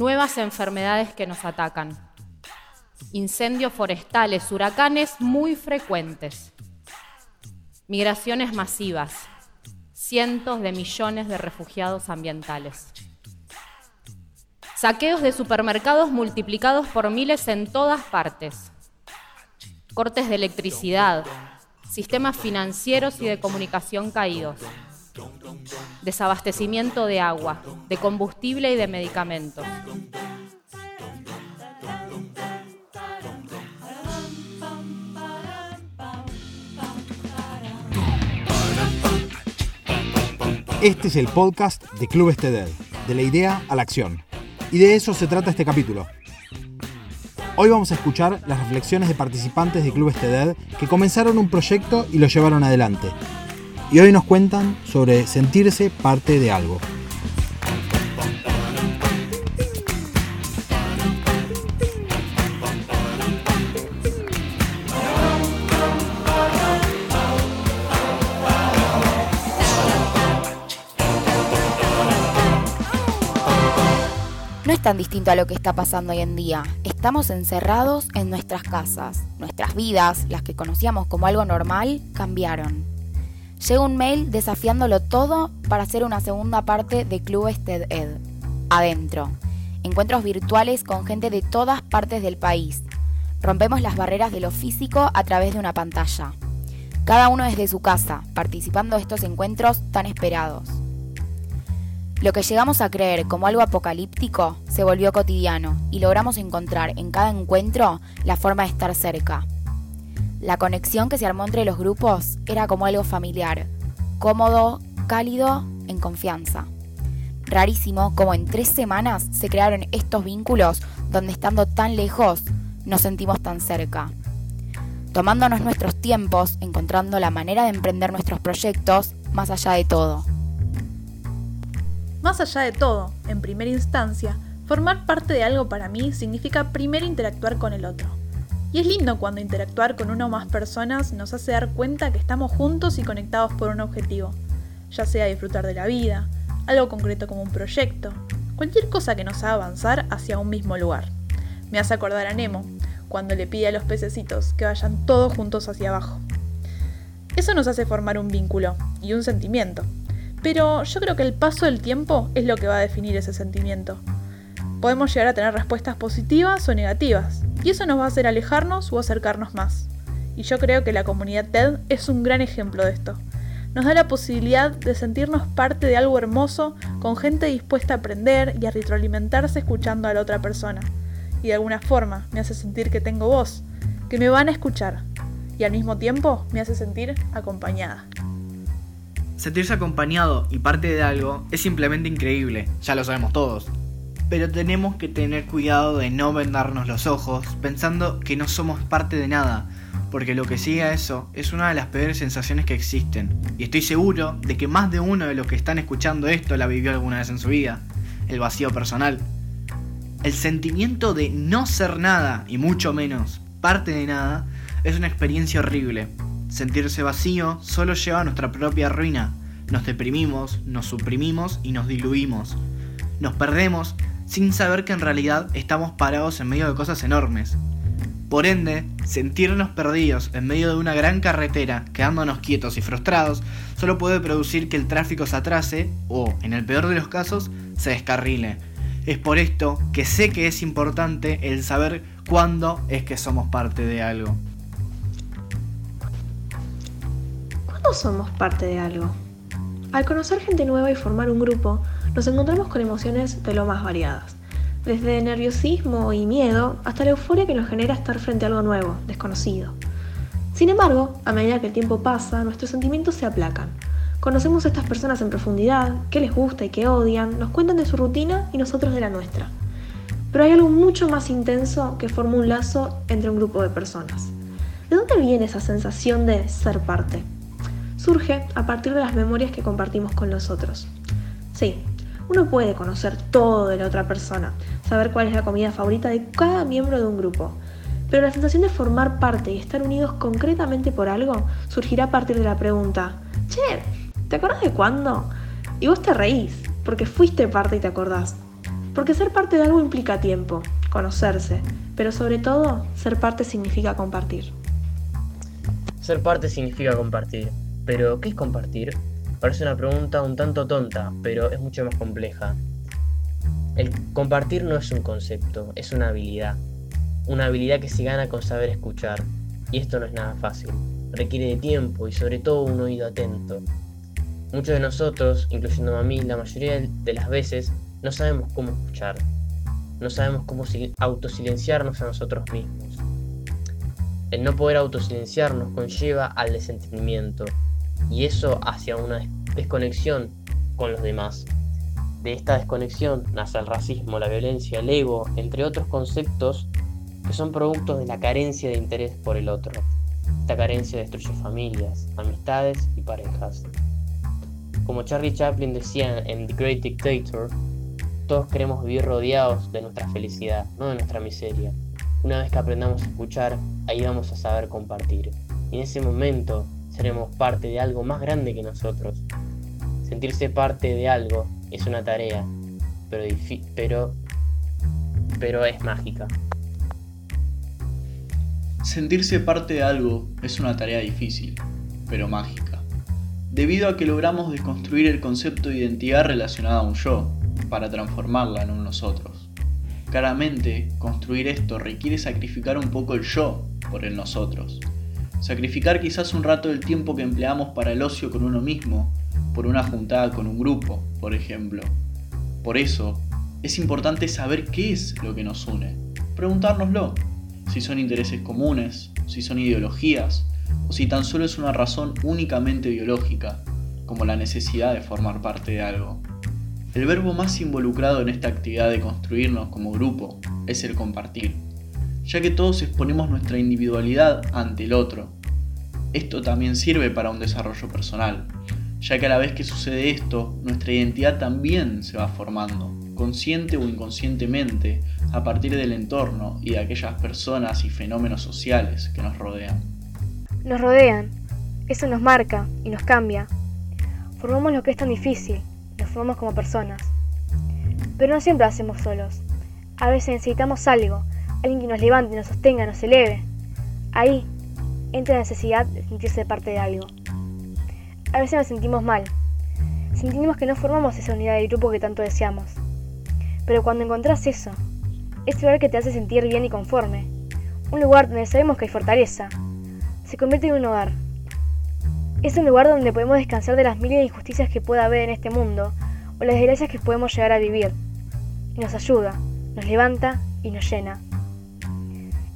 nuevas enfermedades que nos atacan, incendios forestales, huracanes muy frecuentes, migraciones masivas, cientos de millones de refugiados ambientales. Saqueos de supermercados multiplicados por miles en todas partes. Cortes de electricidad, sistemas financieros y de comunicación caídos. Desabastecimiento de agua, de combustible y de medicamentos. Este es el podcast de Club Estedel, de la idea a la acción. Y de eso se trata este capítulo. Hoy vamos a escuchar las reflexiones de participantes de Club Estedel que comenzaron un proyecto y lo llevaron adelante. Y hoy nos cuentan sobre sentirse parte de algo. No es tan distinto a lo que está pasando hoy en día. Estamos encerrados en nuestras casas. Nuestras vidas, las que conocíamos como algo normal, cambiaron. Llega un mail desafiándolo todo para hacer una segunda parte de Club TED Ed. Adentro. Encuentros virtuales con gente de todas partes del país. Rompemos las barreras de lo físico a través de una pantalla. Cada uno desde su casa, participando de estos encuentros tan esperados. Lo que llegamos a creer como algo apocalíptico se volvió cotidiano y logramos encontrar en cada encuentro la forma de estar cerca. La conexión que se armó entre los grupos era como algo familiar, cómodo, cálido, en confianza. Rarísimo como en tres semanas se crearon estos vínculos donde estando tan lejos nos sentimos tan cerca. Tomándonos nuestros tiempos, encontrando la manera de emprender nuestros proyectos más allá de todo. Más allá de todo, en primera instancia, formar parte de algo para mí significa primero interactuar con el otro. Y es lindo cuando interactuar con una o más personas nos hace dar cuenta que estamos juntos y conectados por un objetivo, ya sea disfrutar de la vida, algo concreto como un proyecto, cualquier cosa que nos haga avanzar hacia un mismo lugar. Me hace acordar a Nemo, cuando le pide a los pececitos que vayan todos juntos hacia abajo. Eso nos hace formar un vínculo y un sentimiento, pero yo creo que el paso del tiempo es lo que va a definir ese sentimiento. Podemos llegar a tener respuestas positivas o negativas, y eso nos va a hacer alejarnos o acercarnos más. Y yo creo que la comunidad TED es un gran ejemplo de esto. Nos da la posibilidad de sentirnos parte de algo hermoso con gente dispuesta a aprender y a retroalimentarse escuchando a la otra persona. Y de alguna forma me hace sentir que tengo voz, que me van a escuchar, y al mismo tiempo me hace sentir acompañada. Sentirse acompañado y parte de algo es simplemente increíble, ya lo sabemos todos. Pero tenemos que tener cuidado de no vendarnos los ojos pensando que no somos parte de nada, porque lo que sigue a eso es una de las peores sensaciones que existen. Y estoy seguro de que más de uno de los que están escuchando esto la vivió alguna vez en su vida, el vacío personal. El sentimiento de no ser nada, y mucho menos parte de nada, es una experiencia horrible, Sentirse vacío solo lleva a nuestra propia ruina. Nos deprimimos, nos suprimimos y nos diluimos. Nos perdemos sin saber que en realidad estamos parados en medio de cosas enormes. Por ende, sentirnos perdidos en medio de una gran carretera, quedándonos quietos y frustrados, solo puede producir que el tráfico se atrase o, en el peor de los casos, se descarrile. Es por esto que sé que es importante el saber cuándo es que somos parte de algo. somos parte de algo. Al conocer gente nueva y formar un grupo, nos encontramos con emociones de lo más variadas, desde nerviosismo y miedo hasta la euforia que nos genera estar frente a algo nuevo, desconocido. Sin embargo, a medida que el tiempo pasa, nuestros sentimientos se aplacan. Conocemos a estas personas en profundidad, qué les gusta y qué odian, nos cuentan de su rutina y nosotros de la nuestra. Pero hay algo mucho más intenso que forma un lazo entre un grupo de personas. ¿De dónde viene esa sensación de ser parte? surge a partir de las memorias que compartimos con los otros. Sí, uno puede conocer todo de la otra persona, saber cuál es la comida favorita de cada miembro de un grupo, pero la sensación de formar parte y estar unidos concretamente por algo surgirá a partir de la pregunta, che, ¿te acordás de cuándo? Y vos te reís, porque fuiste parte y te acordás. Porque ser parte de algo implica tiempo, conocerse, pero sobre todo, ser parte significa compartir. Ser parte significa compartir. Pero, ¿qué es compartir? Parece una pregunta un tanto tonta, pero es mucho más compleja. El compartir no es un concepto, es una habilidad. Una habilidad que se gana con saber escuchar. Y esto no es nada fácil. Requiere de tiempo y sobre todo un oído atento. Muchos de nosotros, incluyendo a mí, la mayoría de las veces no sabemos cómo escuchar. No sabemos cómo autosilenciarnos a nosotros mismos. El no poder autosilenciarnos conlleva al desentendimiento y eso hacia una desconexión con los demás. De esta desconexión nace el racismo, la violencia, el ego, entre otros conceptos que son productos de la carencia de interés por el otro. Esta carencia destruye familias, amistades y parejas. Como Charlie Chaplin decía en The Great Dictator, todos queremos vivir rodeados de nuestra felicidad, no de nuestra miseria. Una vez que aprendamos a escuchar, ahí vamos a saber compartir. Y en ese momento seremos parte de algo más grande que nosotros. Sentirse parte de algo es una tarea, pero, pero, pero es mágica. Sentirse parte de algo es una tarea difícil, pero mágica, debido a que logramos desconstruir el concepto de identidad relacionada a un yo, para transformarla en un nosotros. Claramente, construir esto requiere sacrificar un poco el yo por el nosotros, Sacrificar quizás un rato del tiempo que empleamos para el ocio con uno mismo, por una juntada con un grupo, por ejemplo. Por eso, es importante saber qué es lo que nos une. Preguntárnoslo. Si son intereses comunes, si son ideologías, o si tan solo es una razón únicamente biológica, como la necesidad de formar parte de algo. El verbo más involucrado en esta actividad de construirnos como grupo es el compartir ya que todos exponemos nuestra individualidad ante el otro. Esto también sirve para un desarrollo personal, ya que a la vez que sucede esto, nuestra identidad también se va formando, consciente o inconscientemente, a partir del entorno y de aquellas personas y fenómenos sociales que nos rodean. Nos rodean, eso nos marca y nos cambia. Formamos lo que es tan difícil, nos formamos como personas. Pero no siempre lo hacemos solos. A veces necesitamos algo, alguien que nos levante, nos sostenga, nos eleve. Ahí entra la necesidad de sentirse parte de algo. A veces nos sentimos mal. Sentimos que no formamos esa unidad del grupo que tanto deseamos. Pero cuando encontrás eso, ese lugar que te hace sentir bien y conforme, un lugar donde sabemos que hay fortaleza, se convierte en un hogar. Es un lugar donde podemos descansar de las miles de injusticias que pueda haber en este mundo o las desgracias que podemos llegar a vivir. Y nos ayuda, nos levanta y nos llena.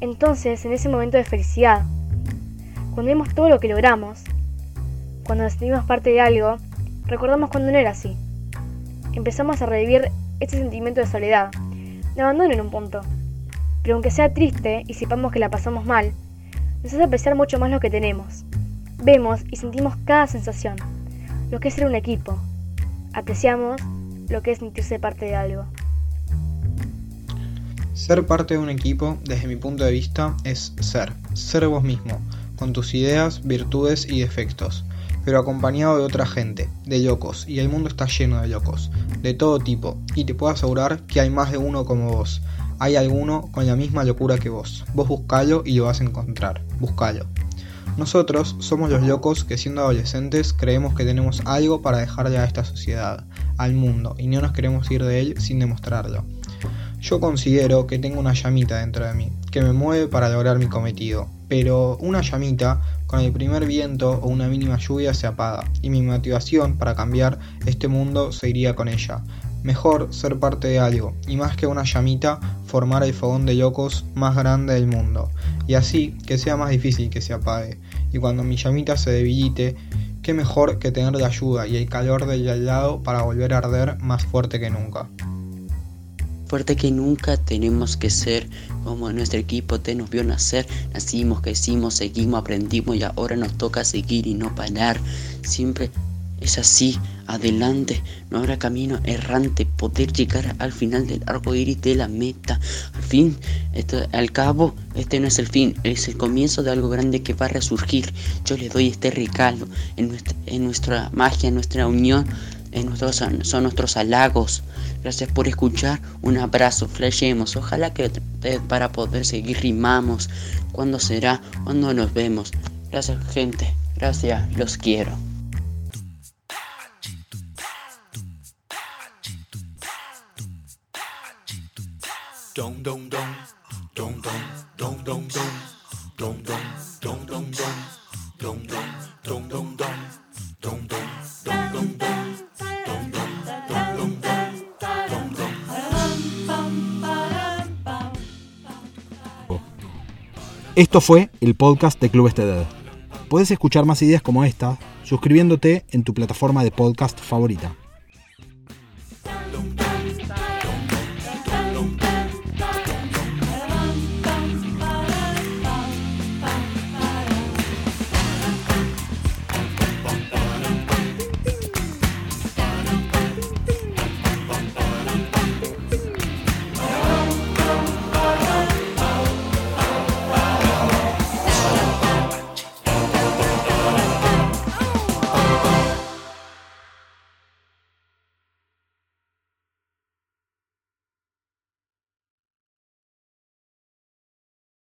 Entonces, en ese momento de felicidad, cuando vemos todo lo que logramos, cuando nos sentimos parte de algo, recordamos cuando no era así. Empezamos a revivir ese sentimiento de soledad, de abandono en un punto. Pero aunque sea triste y sepamos que la pasamos mal, nos hace apreciar mucho más lo que tenemos. Vemos y sentimos cada sensación, lo que es ser un equipo. Apreciamos lo que es sentirse parte de algo. Ser parte de un equipo, desde mi punto de vista, es ser, ser vos mismo, con tus ideas, virtudes y defectos, pero acompañado de otra gente, de locos, y el mundo está lleno de locos, de todo tipo, y te puedo asegurar que hay más de uno como vos. Hay alguno con la misma locura que vos. Vos buscalo y lo vas a encontrar. Buscalo. Nosotros somos los locos que siendo adolescentes creemos que tenemos algo para dejarle a esta sociedad, al mundo, y no nos queremos ir de él sin demostrarlo. Yo considero que tengo una llamita dentro de mí, que me mueve para lograr mi cometido, pero una llamita con el primer viento o una mínima lluvia se apaga, y mi motivación para cambiar este mundo se iría con ella. Mejor ser parte de algo, y más que una llamita, formar el fogón de locos más grande del mundo, y así que sea más difícil que se apague, y cuando mi llamita se debilite, qué mejor que tener la ayuda y el calor del al lado para volver a arder más fuerte que nunca fuerte que nunca tenemos que ser como nuestro equipo te nos vio nacer. Nacimos, crecimos, seguimos, aprendimos y ahora nos toca seguir y no parar. Siempre es así, adelante, no habrá camino errante, poder llegar al final del arco iris de la meta. Al fin, esto, al cabo, este no es el fin, es el comienzo de algo grande que va a resurgir. Yo le doy este regalo en nuestra, en nuestra magia, en nuestra unión nuestros, son nuestros halagos. Gracias por escuchar. Un abrazo, flashemos. Ojalá que para poder seguir rimamos. ¿Cuándo será? ¿Cuándo nos vemos? Gracias, gente. Gracias, los quiero. Esto fue el podcast de Club Estedad. Puedes escuchar más ideas como esta suscribiéndote en tu plataforma de podcast favorita.